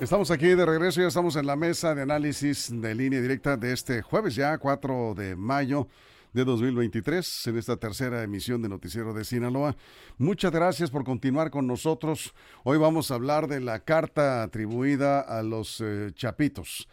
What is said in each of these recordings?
Estamos aquí de regreso, ya estamos en la mesa de análisis de línea directa de este jueves ya, 4 de mayo de 2023, en esta tercera emisión de Noticiero de Sinaloa. Muchas gracias por continuar con nosotros. Hoy vamos a hablar de la carta atribuida a los eh, Chapitos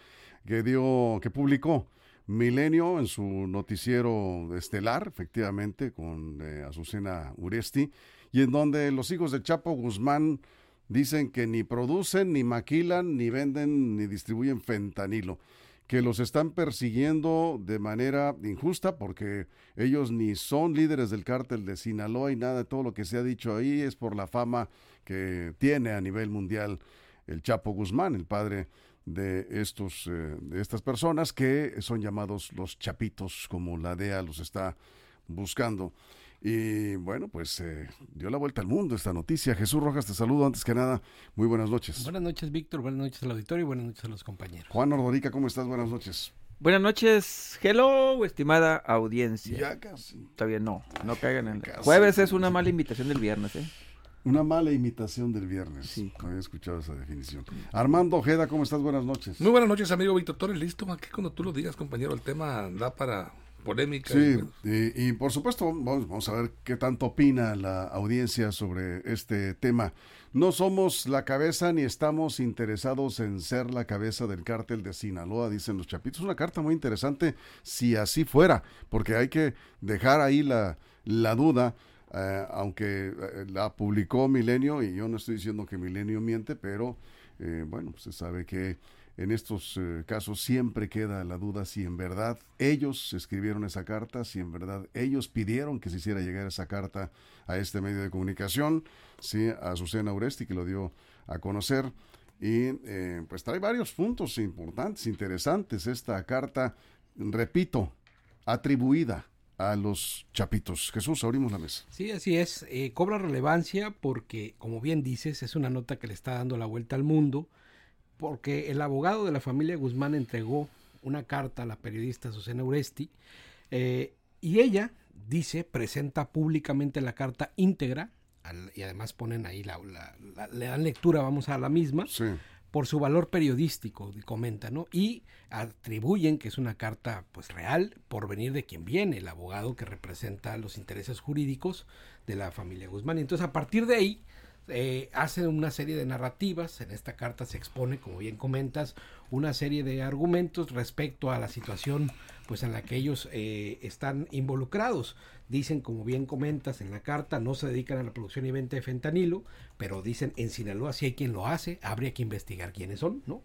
que dio, que publicó Milenio en su noticiero estelar, efectivamente, con eh, Azucena Uresti, y en donde los hijos de Chapo Guzmán dicen que ni producen, ni maquilan, ni venden, ni distribuyen fentanilo, que los están persiguiendo de manera injusta porque ellos ni son líderes del cártel de Sinaloa y nada de todo lo que se ha dicho ahí es por la fama que tiene a nivel mundial el Chapo Guzmán, el padre de estos eh, de estas personas que son llamados los chapitos como la DEA los está buscando. Y bueno, pues eh, dio la vuelta al mundo esta noticia. Jesús Rojas, te saludo antes que nada. Muy buenas noches. Buenas noches, Víctor. Buenas noches al auditorio y buenas noches a los compañeros. Juan Ordorica, ¿cómo estás? Buenas noches. Buenas noches, hello, estimada audiencia. Ya casi. Todavía no, no caigan en el... Jueves es una mala invitación del viernes, ¿eh? Una mala imitación del viernes. Sí. No había escuchado esa definición. Armando Ojeda, ¿cómo estás? Buenas noches. Muy buenas noches, amigo Víctor Torres. Listo, aquí cuando tú lo digas, compañero, el tema da para polémica. Sí, y, por supuesto vamos, a ver qué tanto opina la audiencia sobre este tema. No somos la cabeza ni estamos interesados en ser la cabeza del cártel de Sinaloa, dicen los chapitos. Una carta muy interesante si así fuera, porque hay que dejar ahí la, la duda. Eh, aunque eh, la publicó Milenio, y yo no estoy diciendo que Milenio miente, pero eh, bueno, se sabe que en estos eh, casos siempre queda la duda si en verdad ellos escribieron esa carta, si en verdad ellos pidieron que se hiciera llegar esa carta a este medio de comunicación, sí, a Azucena Uresti que lo dio a conocer. Y eh, pues trae varios puntos importantes, interesantes esta carta, repito, atribuida a los chapitos. Jesús, abrimos la mesa. Sí, así es. Eh, cobra relevancia porque, como bien dices, es una nota que le está dando la vuelta al mundo porque el abogado de la familia Guzmán entregó una carta a la periodista Susana Uresti eh, y ella dice, presenta públicamente la carta íntegra y además ponen ahí, la, le dan lectura, vamos a la misma, por su valor periodístico, comenta, ¿no? Y atribuyen que es una carta pues real por venir de quien viene, el abogado que representa los intereses jurídicos de la familia Guzmán. Y entonces a partir de ahí eh, hace una serie de narrativas, en esta carta se expone, como bien comentas, una serie de argumentos respecto a la situación pues en la que ellos eh, están involucrados. Dicen, como bien comentas en la carta, no se dedican a la producción y venta de fentanilo, pero dicen en Sinaloa si hay quien lo hace, habría que investigar quiénes son, ¿no?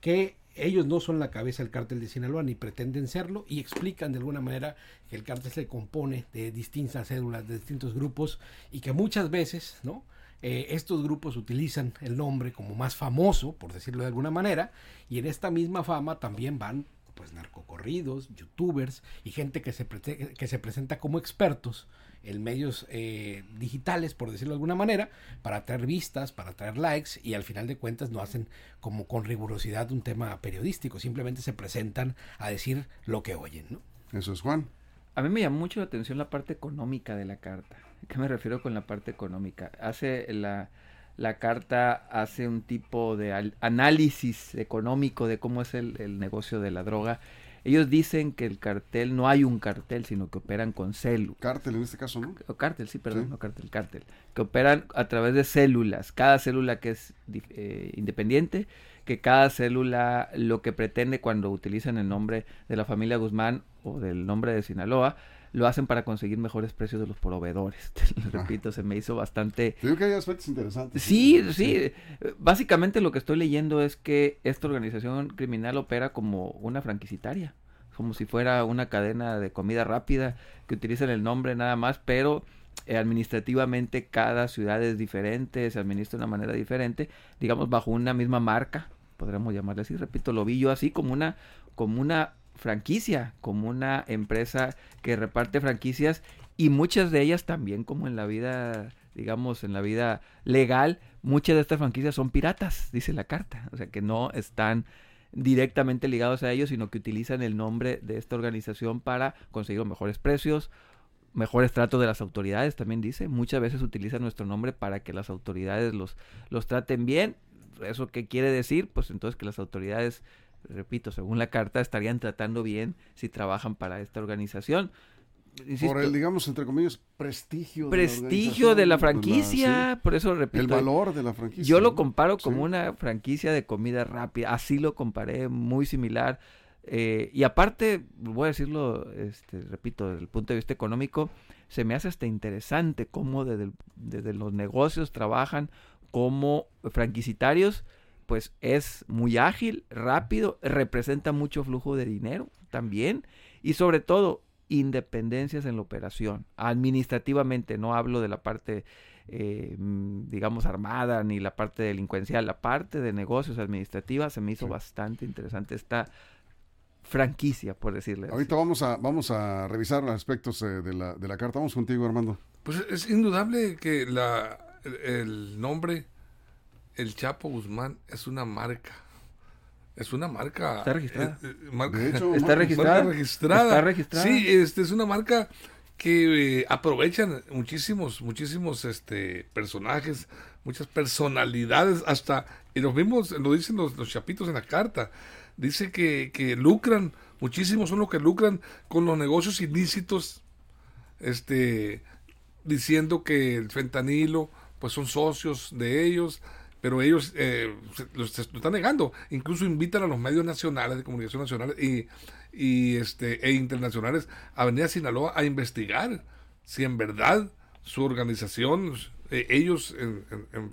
Que ellos no son la cabeza del cártel de Sinaloa ni pretenden serlo y explican de alguna manera que el cártel se compone de distintas cédulas, de distintos grupos y que muchas veces, ¿no? Eh, estos grupos utilizan el nombre como más famoso, por decirlo de alguna manera, y en esta misma fama también van pues narcocorridos, youtubers y gente que se, que se presenta como expertos en medios eh, digitales, por decirlo de alguna manera, para traer vistas, para traer likes y al final de cuentas no hacen como con rigurosidad un tema periodístico, simplemente se presentan a decir lo que oyen, ¿no? Eso es Juan. A mí me llamó mucho la atención la parte económica de la carta. ¿Qué me refiero con la parte económica? Hace la, la carta hace un tipo de análisis económico de cómo es el, negocio de la droga. Ellos dicen que el cartel no hay un cartel, sino que operan con células. Cártel en este caso, ¿no? O cártel, sí, perdón, no cartel, cártel. Que operan a través de células. Cada célula que es eh, independiente, que cada célula lo que pretende cuando utilizan el nombre de la familia Guzmán o del nombre de Sinaloa lo hacen para conseguir mejores precios de los proveedores. repito, se me hizo bastante... Creo que hay aspectos interesantes. Sí, sí, Básicamente lo que estoy leyendo es que esta organización criminal opera como una franquicitaria, como si fuera una cadena de comida rápida que utilizan el nombre nada más, pero eh, administrativamente cada ciudad es diferente, se administra de una manera diferente, digamos bajo una misma marca, podríamos llamarle así, repito, lo vi yo así como una, como una franquicia, como una empresa que reparte franquicias y muchas de ellas también como en la vida, digamos, en la vida legal, muchas de estas franquicias son piratas, dice la carta, o sea que no están directamente ligados a ellos, sino que utilizan el nombre de esta organización para conseguir los mejores precios, mejores tratos de las autoridades, también dice, muchas veces utilizan nuestro nombre para que las autoridades los, los traten bien ¿Eso qué quiere decir? Pues entonces que las autoridades, repito, según la carta, estarían tratando bien si trabajan para esta organización. Por el, digamos, entre comillas, prestigio. Prestigio de la, franquicia, por eso repito. El valor de la franquicia. Yo lo comparo como una franquicia de comida rápida, así lo comparé, muy similar. Eh, y aparte, voy a decirlo, este, repito, desde el punto de vista económico, se me hace hasta interesante cómo desde, desde los negocios trabajan como franquicitarios, pues es muy ágil, rápido, representa mucho flujo de dinero también y sobre todo independencias en la operación. Administrativamente, no hablo de la parte, eh, digamos, armada ni la parte delincuencial, la parte de negocios administrativas se me hizo bastante interesante esta franquicia, por decirle Ahorita vamos a vamos a revisar los aspectos eh, de, la, de la carta. Vamos contigo, Armando. Pues es indudable que la, el nombre El Chapo Guzmán es una marca es una marca. Está registrada. Eh, eh, está, registrada. Está registrada. Sí, este es una marca que eh, aprovechan muchísimos, muchísimos este, personajes, muchas personalidades, hasta, y los mismos, lo dicen los, chapitos en la carta, dice que, que lucran, muchísimos son los que lucran con los negocios ilícitos, este, diciendo que el fentanilo, pues son socios de ellos, pero ellos eh, lo, están negando. Incluso invitan a los medios nacionales de comunicación nacionales y, y este e internacionales a venir a Sinaloa a investigar si en verdad su organización, eh, ellos en,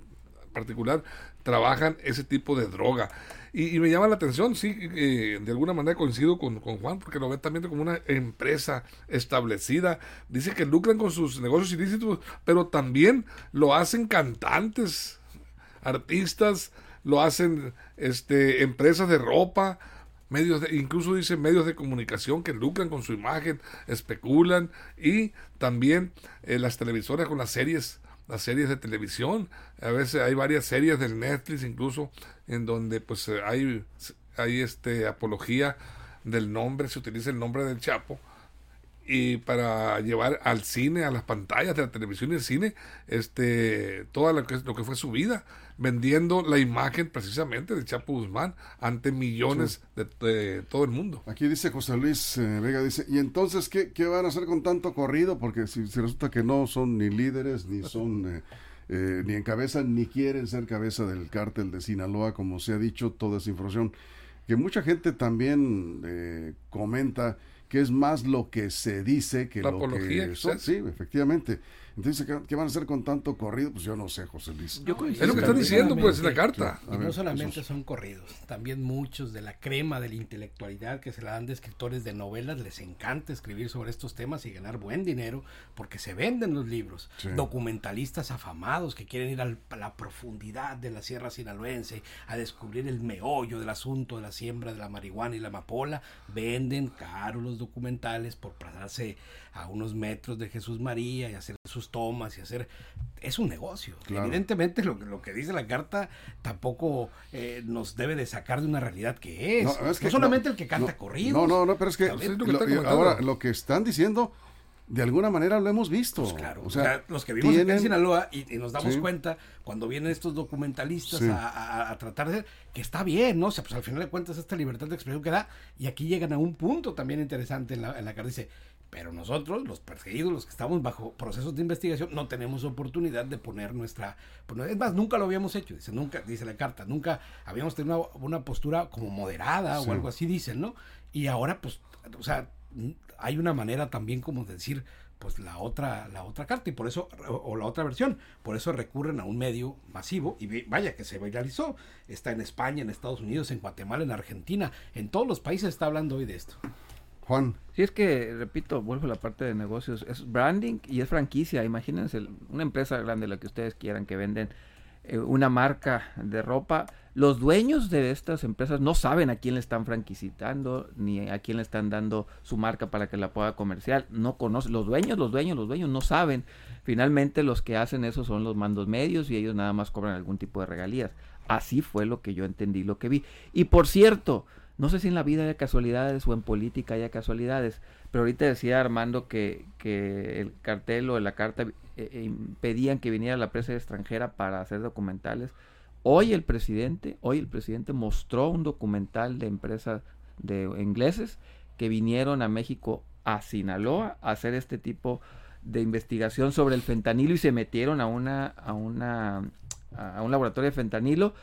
particular, trabajan ese tipo de droga. Y, me llama la atención, sí, eh, de alguna manera coincido con, con, Juan, porque lo ve también como una empresa establecida. Dice que lucran con sus negocios ilícitos, pero también lo hacen cantantes artistas, lo hacen este, empresas de ropa, medios de, incluso dice medios de comunicación que lucran con su imagen, especulan y también eh, las televisoras con las series las series de televisión. A veces hay varias series del Netflix incluso en donde pues eh, hay hay este apología del nombre se utiliza el nombre del Chapo y para llevar al cine, a las pantallas de la televisión y el cine, este, todo lo que fue su vida, vendiendo la imagen precisamente de Chapo Guzmán ante millones de, todo el mundo. Aquí dice José Luis eh, Vega, dice, ¿y entonces qué, qué, van a hacer con tanto corrido? Porque si, resulta que no son ni líderes, ni son... Eh, eh, ni encabezan ni quieren ser cabeza del cártel de Sinaloa, como se ha dicho, toda esa información. Que mucha gente también comenta que es más lo que se dice que lo que son. Sí, efectivamente. Entonces, ¿qué, van a hacer con tanto corrido? Pues yo no sé, José Luis. es lo que está diciendo, pues, en la carta. Y no solamente son corridos, también muchos de la crema de la intelectualidad que se la dan de escritores de novelas, les encanta escribir sobre estos temas y ganar buen dinero porque se venden los libros. Documentalistas afamados que quieren ir a la profundidad de la sierra sinaloense, a descubrir el meollo del asunto de la siembra de la marihuana y la amapola, venden caro los documentales por pasarse a unos metros de Jesús María y hacer sus tomas y hacer... Es un negocio. Evidentemente lo, lo, que dice la carta tampoco eh, nos debe de sacar de una realidad que es. No, es que, solamente el que canta corrido. No, no, no, pero es que, ahora lo que están diciendo de alguna manera lo hemos visto. Pues claro, o sea, los que vivimos en Sinaloa y, nos damos cuenta cuando vienen estos documentalistas a, tratar de que está bien, ¿no? O sea, pues al final de cuentas esta libertad de expresión que da y aquí llegan a un punto también interesante en la, en la carta. Dice, pero nosotros, los perseguidos, los que estamos bajo procesos de investigación, no tenemos oportunidad de poner nuestra... Pues, es más, nunca lo habíamos hecho, dice, nunca, dice la carta, nunca habíamos tenido una, postura como moderada o algo así, dicen, ¿no? Y ahora, pues, o sea, hay una manera también como de decir, pues la otra, la otra carta, y por eso, o, la otra versión, por eso recurren a un medio masivo, y vaya que se viralizó, está en España, en Estados Unidos, en Guatemala, en Argentina, en todos los países está hablando hoy de esto. Juan. Es que, repito, vuelvo a la parte de negocios, es branding y es franquicia. Imagínense una empresa grande, la que ustedes quieran, que venden eh, una marca de ropa. Los dueños de estas empresas no saben a quién le están franquicitando, ni a quién le están dando su marca para que la pueda comercial. No conocen, los dueños, los dueños, los dueños no saben. Finalmente los que hacen eso son los mandos medios y ellos nada más cobran algún tipo de regalías. Así fue lo que yo entendí, lo que vi. Y por cierto, no sé si en la vida haya casualidades o en política haya casualidades, pero ahorita decía Armando que, que el cartel o la carta eh, eh, impedían que viniera la prensa extranjera para hacer documentales. Hoy el presidente, hoy el presidente mostró un documental de empresas de ingleses que vinieron a México a Sinaloa a hacer este tipo de investigación sobre el fentanilo y se metieron a una a una a un laboratorio de fentanilo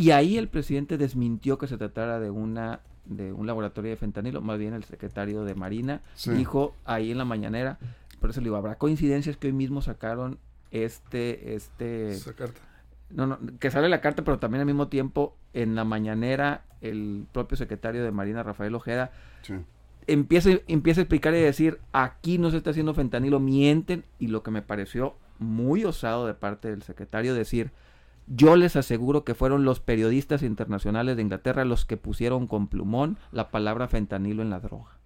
y ahí el presidente desmintió que se tratara de una de un laboratorio de fentanilo, más bien el secretario de Marina dijo ahí en la mañanera, por eso le digo, habrá coincidencias que hoy mismo sacaron este este Esa carta. No, no, que sale la carta, pero también al mismo tiempo en la mañanera el propio secretario de Marina, Rafael Ojeda, empieza, empieza a explicar y decir, aquí no se está haciendo fentanilo, mienten, y lo que me pareció muy osado de parte del secretario decir, yo les aseguro que fueron los periodistas internacionales de Inglaterra los que pusieron con plumón la palabra fentanilo en la droga.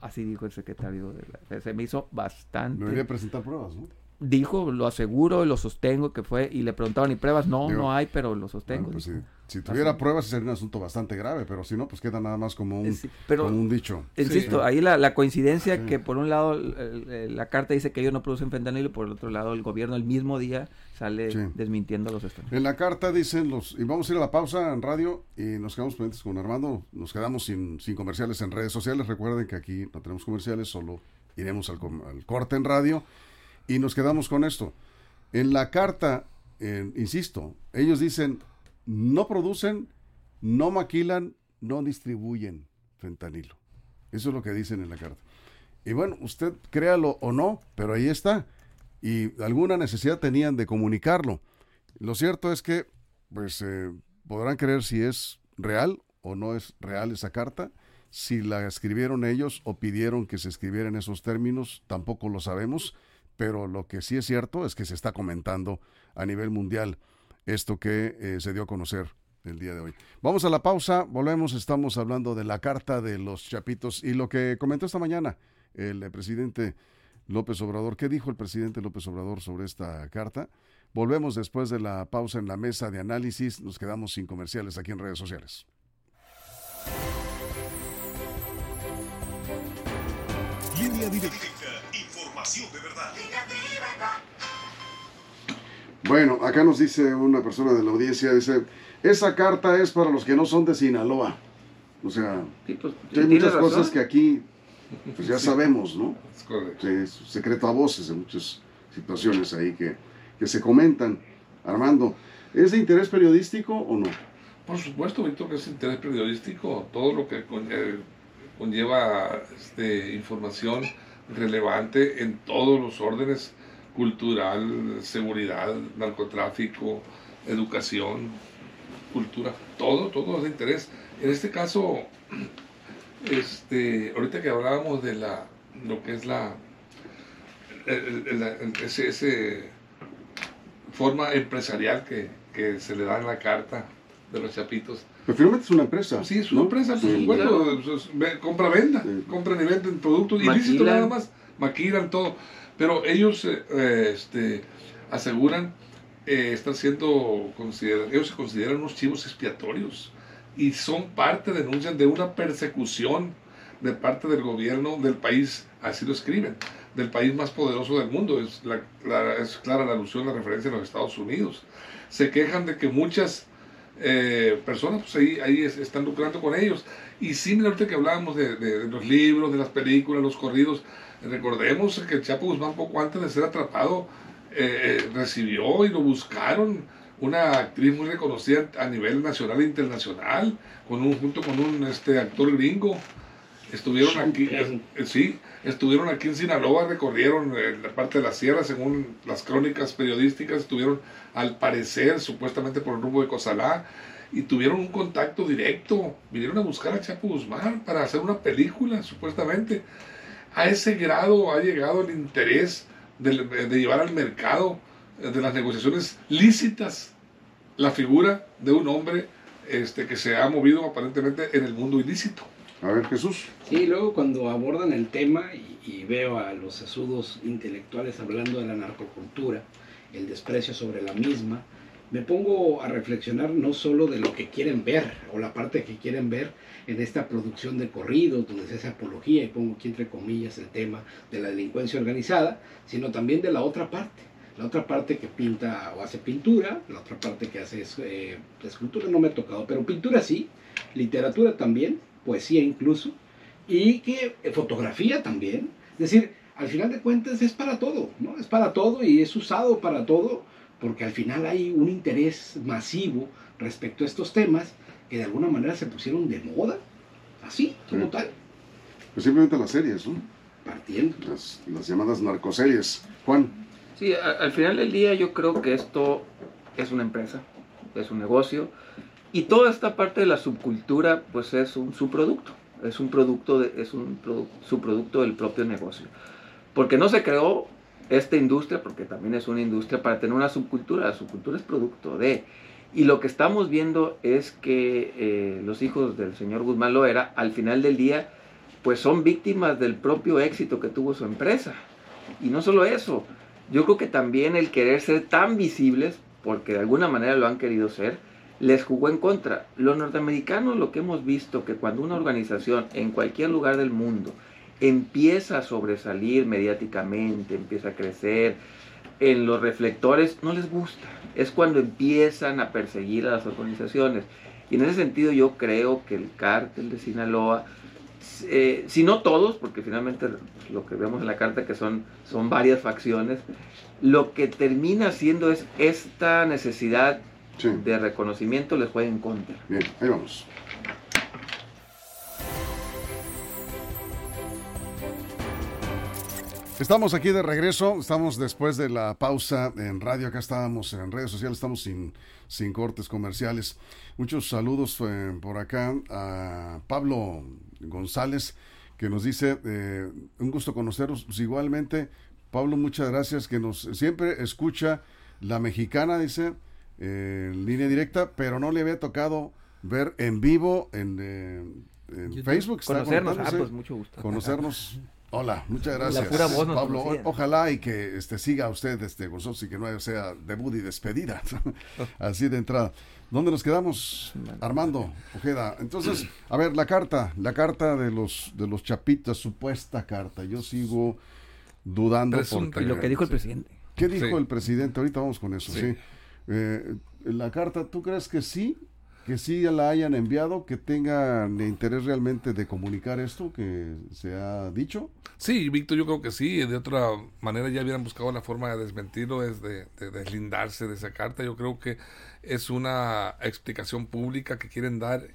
Así dijo el secretario de la... Se me hizo bastante... Debería presentar pruebas, ¿no? Dijo, lo aseguro, lo sostengo que fue, y le preguntaban, ¿y pruebas? No, no hay, pero lo sostengo. Pues si, tuviera pruebas sería un asunto bastante grave, pero si no, pues queda nada más como un, pero, un dicho. Insisto, ahí la, coincidencia que por un lado la carta dice que ellos no producen fentanilo y por el otro lado el gobierno el mismo día sale desmintiendo los estados. En la carta dicen los, y vamos a ir a la pausa en radio y nos quedamos pendientes con Armando, nos quedamos sin, sin comerciales en redes sociales, recuerden que aquí no tenemos comerciales, solo iremos al, al corte en radio. Y nos quedamos con esto. En la carta, insisto, ellos dicen, no producen, no maquilan, no distribuyen fentanilo. Eso es lo que dicen en la carta. Y bueno, usted créalo o no, pero ahí está. Y alguna necesidad tenían de comunicarlo. Lo cierto es que, pues, eh, podrán creer si es real o no es real esa carta. Si la escribieron ellos o pidieron que se escribiera en esos términos, tampoco lo sabemos pero lo que sí es cierto es que se está comentando a nivel mundial esto que eh, se dio a conocer el día de hoy. Vamos a la pausa, volvemos, estamos hablando de la carta de los chapitos y lo que comentó esta mañana el eh, presidente López Obrador. ¿Qué dijo el presidente López Obrador sobre esta carta? Volvemos después de la pausa en la mesa de análisis, nos quedamos sin comerciales aquí en redes sociales. Línea directa de verdad. Bueno, acá nos dice una persona de la audiencia, dice, esa carta es para los que no son de Sinaloa. O sea, pues, hay muchas cosas que aquí pues ya sabemos, ¿no? Es correcto. Es secreto a voces en muchas situaciones ahí que, que se comentan. Armando, ¿es de interés periodístico o no? Por supuesto, Víctor, que es de interés periodístico. Todo lo que eh, conlleva este, información relevante en todos los órdenes, cultural, seguridad, narcotráfico, educación, cultura, todo, todo es de interés. En este caso, este, ahorita que hablábamos de la, lo que es la, ese, forma empresarial que, que se le da en la carta de los chapitos, pero finalmente es una empresa. Sí, es una empresa, por supuesto. compra-venda, compran y venden productos ilícitos nada más, maquilan todo. Pero ellos eh, eh, este, aseguran, eh, están siendo considerados, ellos se consideran unos chivos expiatorios y son parte, denuncian de una persecución de parte del gobierno del país, así lo escriben, del país más poderoso del mundo. Es, la, es clara la alusión, la referencia a los Estados Unidos. Se quejan de que muchas eh, personas pues ahí, están lucrando con ellos. Y ahorita que hablábamos de, los libros, de las películas, los corridos, recordemos que el Chapo Guzmán poco antes de ser atrapado eh, eh, recibió y lo buscaron una actriz muy reconocida a nivel nacional e internacional, con un, junto con un este, actor gringo. Estuvieron aquí, sí, estuvieron aquí en Sinaloa, recorrieron la parte de la sierra, según las crónicas periodísticas, estuvieron al parecer, supuestamente por el rumbo de Cosalá, y tuvieron un contacto directo, vinieron a buscar a Chapo Guzmán para hacer una película, supuestamente. A ese grado ha llegado el interés de, de llevar al mercado de las negociaciones lícitas la figura de un hombre este, que se ha movido aparentemente en el mundo ilícito. A ver, Jesús. Sí, luego cuando abordan el tema y, veo a los sesudos intelectuales hablando de la narcocultura, el desprecio sobre la misma, me pongo a reflexionar no solo de lo que quieren ver o la parte que quieren ver en esta producción de corridos donde se hace apología y pongo aquí entre comillas el tema de la delincuencia organizada, sino también de la otra parte, la otra parte que pinta o hace pintura, la otra parte que hace eh, escultura no me ha tocado, pero pintura sí, literatura también, poesía incluso, y que eh, fotografía también. Es decir, al final de cuentas es para todo, ¿no? Es para todo y es usado para todo, porque al final hay un interés masivo respecto a estos temas que de alguna manera se pusieron de moda, así, como tal. Pues simplemente las series, ¿no? Partiendo. Las, llamadas narcoseries. Juan. Sí, al final del día yo creo que esto es una empresa, es un negocio, y toda esta parte de la subcultura, pues es un subproducto, es un producto, de, es un subproducto del propio negocio. Porque no se creó esta industria, porque también es una industria para tener una subcultura, la subcultura es producto de... Y lo que estamos viendo es que eh, los hijos del señor Guzmán Loera, al final del día, pues son víctimas del propio éxito que tuvo su empresa. Y no solo eso, yo creo que también el querer ser tan visibles, porque de alguna manera lo han querido ser, les jugó en contra. Los norteamericanos lo que hemos visto, que cuando una organización en cualquier lugar del mundo empieza a sobresalir mediáticamente, empieza a crecer, en los reflectores no les gusta. Es cuando empiezan a perseguir a las organizaciones. Y en ese sentido yo creo que el cártel de Sinaloa, eh, si no todos, porque finalmente lo que vemos en la carta que son, son varias facciones, lo que termina siendo es esta necesidad de reconocimiento les juega en contra. Bien, ahí vamos. Estamos aquí de regreso, estamos después de la pausa en radio, acá estábamos en redes sociales, estamos sin, sin cortes comerciales. Muchos saludos eh, por acá a Pablo González, que nos dice, eh, un gusto conoceros, pues igualmente, Pablo, muchas gracias, que nos siempre escucha la mexicana, dice, eh, en línea directa, pero no le había tocado ver en vivo en, Facebook. Conocernos, ah, pues mucho gusto. Conocernos. Hola, muchas gracias. Pablo, ojalá y que este, siga usted este, y que no sea debut y despedida. Así de entrada. ¿Dónde nos quedamos, Armando Ojeda? Entonces, a ver, la carta, la carta de los de los chapitas, supuesta carta. Yo sigo dudando. y lo que dijo el presidente. ¿Qué dijo el presidente? Ahorita vamos con eso, sí. Eh, la carta, ¿tú crees que sí que sí la hayan enviado, que tengan interés realmente de comunicar esto que se ha dicho? Sí, Víctor, yo creo que sí. De otra manera ya hubieran buscado la forma de desmentirlo, es de, deslindarse de esa carta. Yo creo que es una explicación pública que quieren dar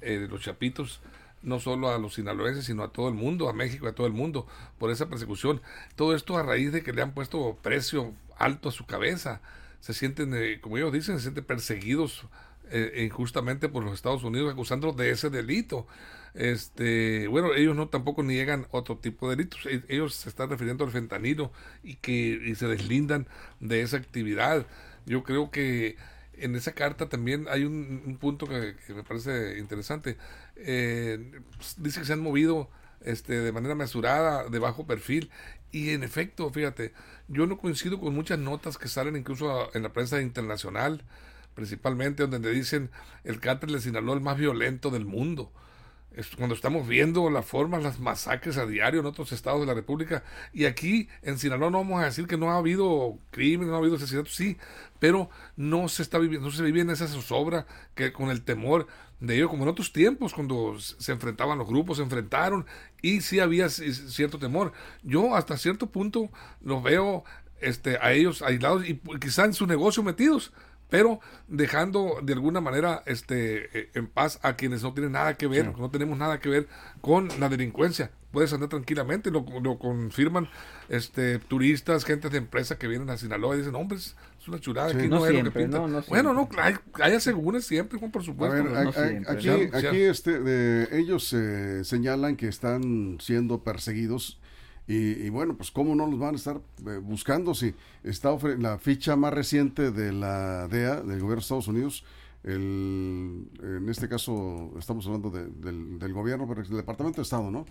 eh, los chapitos no solo a los sinaloenses, sino a todo el mundo, a México, a todo el mundo, por esa persecución. Todo esto a raíz de que le han puesto precio alto a su cabeza. Se sienten, eh, como ellos dicen, se sienten perseguidos eh, injustamente por los Estados Unidos acusándolos de ese delito. Este, bueno, ellos no tampoco niegan otro tipo de delitos. E, ellos se están refiriendo al fentanilo y que y se deslindan de esa actividad. Yo creo que en esa carta también hay un, punto que, me parece interesante. Eh, dice que se han movido este, de manera mesurada, de bajo perfil. Y en efecto, fíjate, yo no coincido con muchas notas que salen incluso en la prensa internacional principalmente donde dicen el cártel de Sinaloa el más violento del mundo. Cuando estamos viendo las formas, las masacres a diario en otros estados de la República. Y aquí en Sinaloa no vamos a decir que no ha habido crimen, no ha habido asesinatos, sí, pero no se está viviendo, no se vive en esa zozobra que con el temor de ello, como en otros tiempos, cuando se enfrentaban los grupos, se enfrentaron y sí había cierto temor. Yo hasta cierto punto los veo este, a ellos aislados y quizá en su negocio metidos pero dejando de alguna manera este eh, en paz a quienes no tienen nada que ver, no tenemos nada que ver con la delincuencia. Puedes andar tranquilamente, lo, lo confirman este turistas, gente de empresa que vienen a Sinaloa y dicen, hombre, es una chulada, aquí no, es lo que pinta. bueno, no, hay, hay siempre, por supuesto. aquí, aquí este, ellos eh, señalan que están siendo perseguidos y, bueno, pues cómo no los van a estar eh, buscando si está la ficha más reciente de la DEA, del gobierno de Estados Unidos, el, en este caso estamos hablando del, del, gobierno, pero el Departamento de Estado, ¿no?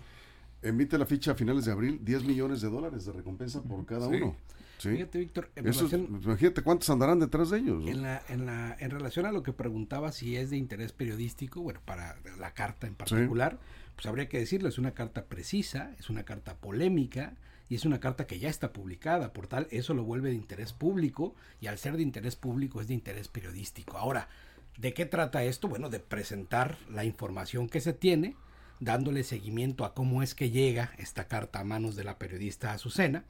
Emite la ficha a finales de abril 10 millones de dólares de recompensa por cada uno. Fíjate, Víctor, imagínate cuántos andarán detrás de ellos. En, la, en, la, en relación a lo que preguntaba si es de interés periodístico, bueno, para la carta en particular, pues habría que decirlo, es una carta precisa, es una carta polémica y es una carta que ya está publicada, por tal, eso lo vuelve de interés público y al ser de interés público es de interés periodístico. Ahora, ¿de qué trata esto? Bueno, de presentar la información que se tiene, dándole seguimiento a cómo es que llega esta carta a manos de la periodista Azucena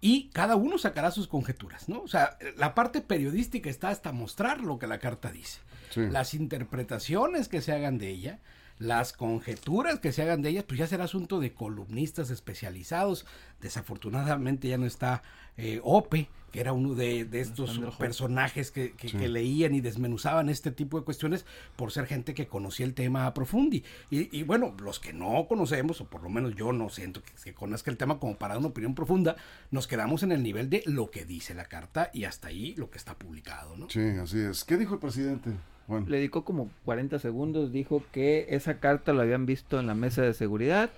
y cada uno sacará sus conjeturas, ¿no? O sea, la parte periodística está hasta mostrar lo que la carta dice. Las interpretaciones que se hagan de ella, las conjeturas que se hagan de ellas, pues ya será asunto de columnistas especializados. Desafortunadamente ya no está eh, Ope, que era uno de, estos personajes que, leían y desmenuzaban este tipo de cuestiones por ser gente que conocía el tema a profundi. Y, bueno, los que no conocemos, o por lo menos yo no siento que, que conozca el tema como para una opinión profunda, nos quedamos en el nivel de lo que dice la carta y hasta ahí lo que está publicado. ¿no? Sí, así es. ¿Qué dijo el presidente? Le dedicó como 40 segundos, dijo que esa carta la habían visto en la mesa de seguridad,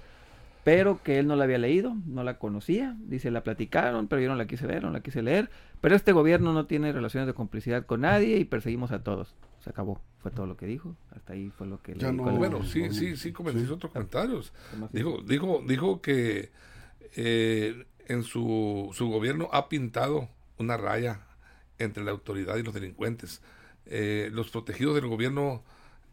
pero que él no la había leído, no la conocía, dice, la platicaron, pero yo no la quise ver, no la quise leer, pero este gobierno no tiene relaciones de complicidad con nadie y perseguimos a todos. Se acabó, fue todo lo que dijo, hasta ahí fue lo que le dijo. Bueno, sí, sí, sí, comenzó otros comentarios. Dijo, dijo, dijo que eh, en su, su gobierno ha pintado una raya entre la autoridad y los delincuentes eh, los protegidos del gobierno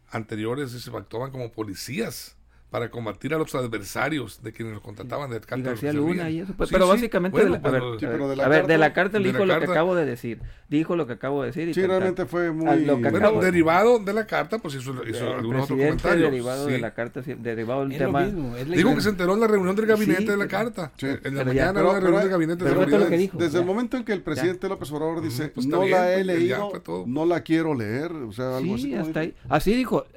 anteriores se actuaban como policías para combatir a los adversarios de quienes los contrataban de García Luna y eso. Pues, pero básicamente, de la, a, ver, a ver, de la carta dijo lo que acabo de decir. Dijo lo que acabo de decir. Y sí, realmente fue muy... bueno, derivado de la carta, pues hizo, hizo algunos otros comentarios. derivado de la carta, derivado del tema... Dijo que se enteró en la reunión del gabinete de la carta. En la mañana de la reunión del gabinete de seguridad. Desde el momento en que el presidente López Obrador dice, pues no la he pues, leído, no la quiero leer, o sea, algo así. Así dijo,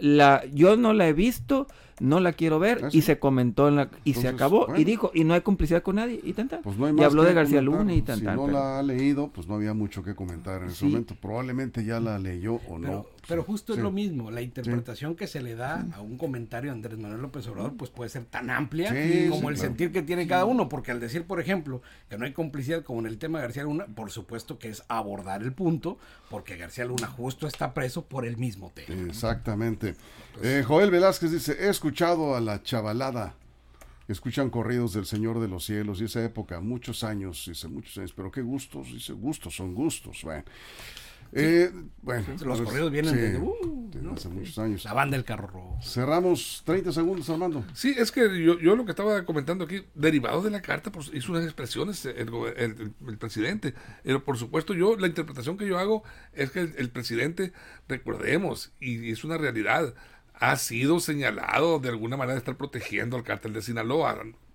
yo no la he visto no la quiero ver y se comentó en la, y se acabó y dijo y no hay complicidad con nadie y tanta pues no y habló de García Luna y tanta si no la ha leído pues no había mucho que comentar en ese momento. Probablemente ya la leyó o no pero justo es lo mismo, la interpretación que se le da a un comentario de Andrés Manuel López Obrador pues puede ser tan amplia como el sentir que tiene cada uno, porque al decir, por ejemplo, que no hay complicidad como en el tema de García Luna, por supuesto que es abordar el punto, porque García Luna justo está preso por el mismo tema. Exactamente. Eh, Joel Velázquez dice, he escuchado a la chavalada escuchan corridos del Señor de los Cielos y esa época, muchos años, dice muchos años, pero qué gustos, dice gustos son gustos. Bueno, eh, bueno, los pues, corridos vienen desde, uh, hace muchos años. La banda del carro rojo. Cerramos 30 segundos, Armando. Sí, es que yo, yo lo que estaba comentando aquí, derivado de la carta, pues hizo unas expresiones el, el, presidente. Pero por supuesto, yo, la interpretación que yo hago es que el, presidente, recordemos, y es una realidad, ha sido señalado de alguna manera de estar protegiendo al cártel de Sinaloa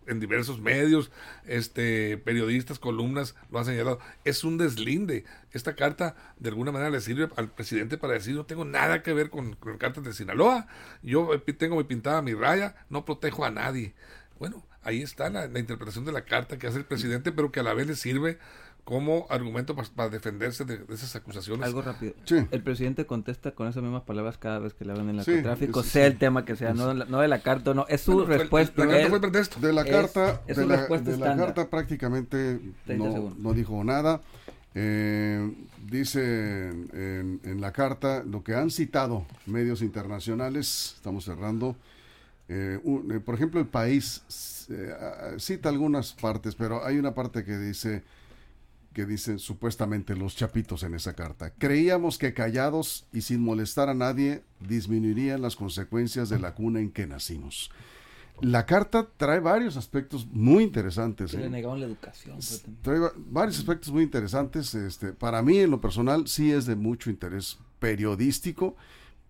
en diversos medios, este, periodistas, columnas lo han señalado. Es un deslinde. Esta carta de alguna manera le sirve al presidente para decir no tengo nada que ver con, con cártel de Sinaloa. Yo tengo mi pintada mi raya, no protejo a nadie. Bueno, ahí está la interpretación de la carta que hace el presidente, pero que a la vez le sirve como argumento para, defenderse de, esas acusaciones. Algo rápido. El presidente contesta con esas mismas palabras cada vez que le hablan en el narcotráfico, sea el tema que sea, no, no, de la carta, no, es su respuesta. La, carta fue De la carta, de, la, carta prácticamente no, dijo nada. Eh, dice en, en, la carta lo que han citado medios internacionales, estamos cerrando, eh, eh, por ejemplo el país cita algunas partes, pero hay una parte que dice que dicen supuestamente los chapitos en esa carta. Creíamos que callados y sin molestar a nadie disminuirían las consecuencias de la cuna en que nacimos. La carta trae varios aspectos muy interesantes. Le ¿eh? negaron la educación. Trae varios aspectos muy interesantes. Este, para mí, en lo personal, sí es de mucho interés periodístico.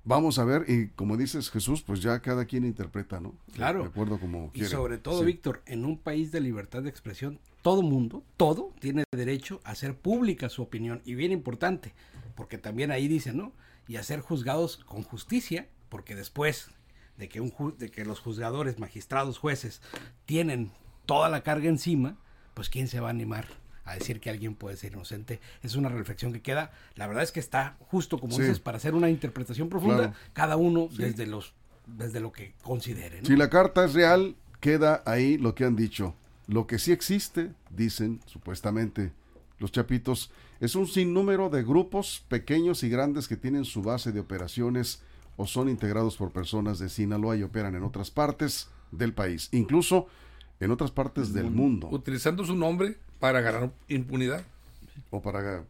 Vamos a ver, y como dices Jesús, pues ya cada quien interpreta, ¿no? Claro. De acuerdo como Y sobre todo, Víctor, en un país de libertad de expresión, todo mundo, todo, tiene derecho a hacer pública su opinión. Y bien importante, porque también ahí dice, ¿no? Y a ser juzgados con justicia, porque después de que, un de que los juzgadores, magistrados, jueces tienen toda la carga encima, pues ¿quién se va a animar a decir que alguien puede ser inocente. Es una reflexión que queda, la verdad es que está justo como dices, para hacer una interpretación profunda, cada uno desde los desde lo que considere. Si la carta es real, queda ahí lo que han dicho. Lo que sí existe, dicen supuestamente los chapitos, es un sinnúmero de grupos pequeños y grandes que tienen su base de operaciones o son integrados por personas de Sinaloa y operan en otras partes del país. Incluso en otras partes del mundo. Utilizando su nombre para ganar impunidad. O para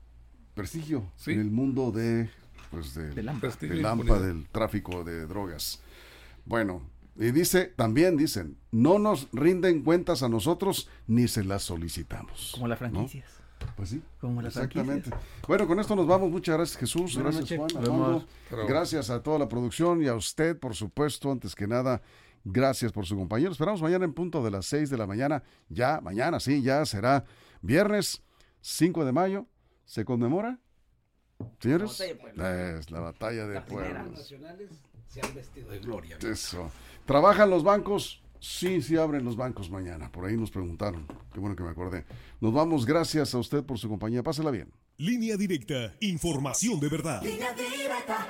prestigio en el mundo de, pues de, del AMPA, del tráfico de drogas. Bueno, y dice, también dicen, no nos rinden cuentas a nosotros ni se las solicitamos. Como las franquicias. Pues sí. Como las exactamente. Bueno, con esto nos vamos. Muchas gracias Jesús. gracias Juan. Gracias a toda la producción y a usted, por supuesto, antes que nada. Gracias por su compañero. Esperamos mañana en punto de las 6 de la mañana. Ya, mañana sí, ya será viernes 5 de mayo. ¿Se conmemora? Señores, es la batalla de pueblos. Se han vestido de gloria. Eso. ¿Trabajan los bancos? Sí, sí abren los bancos mañana. Por ahí nos preguntaron. Qué bueno que me acordé. Nos vamos. Gracias a usted por su compañía. Pásela bien. Línea directa. Información de verdad. Línea directa.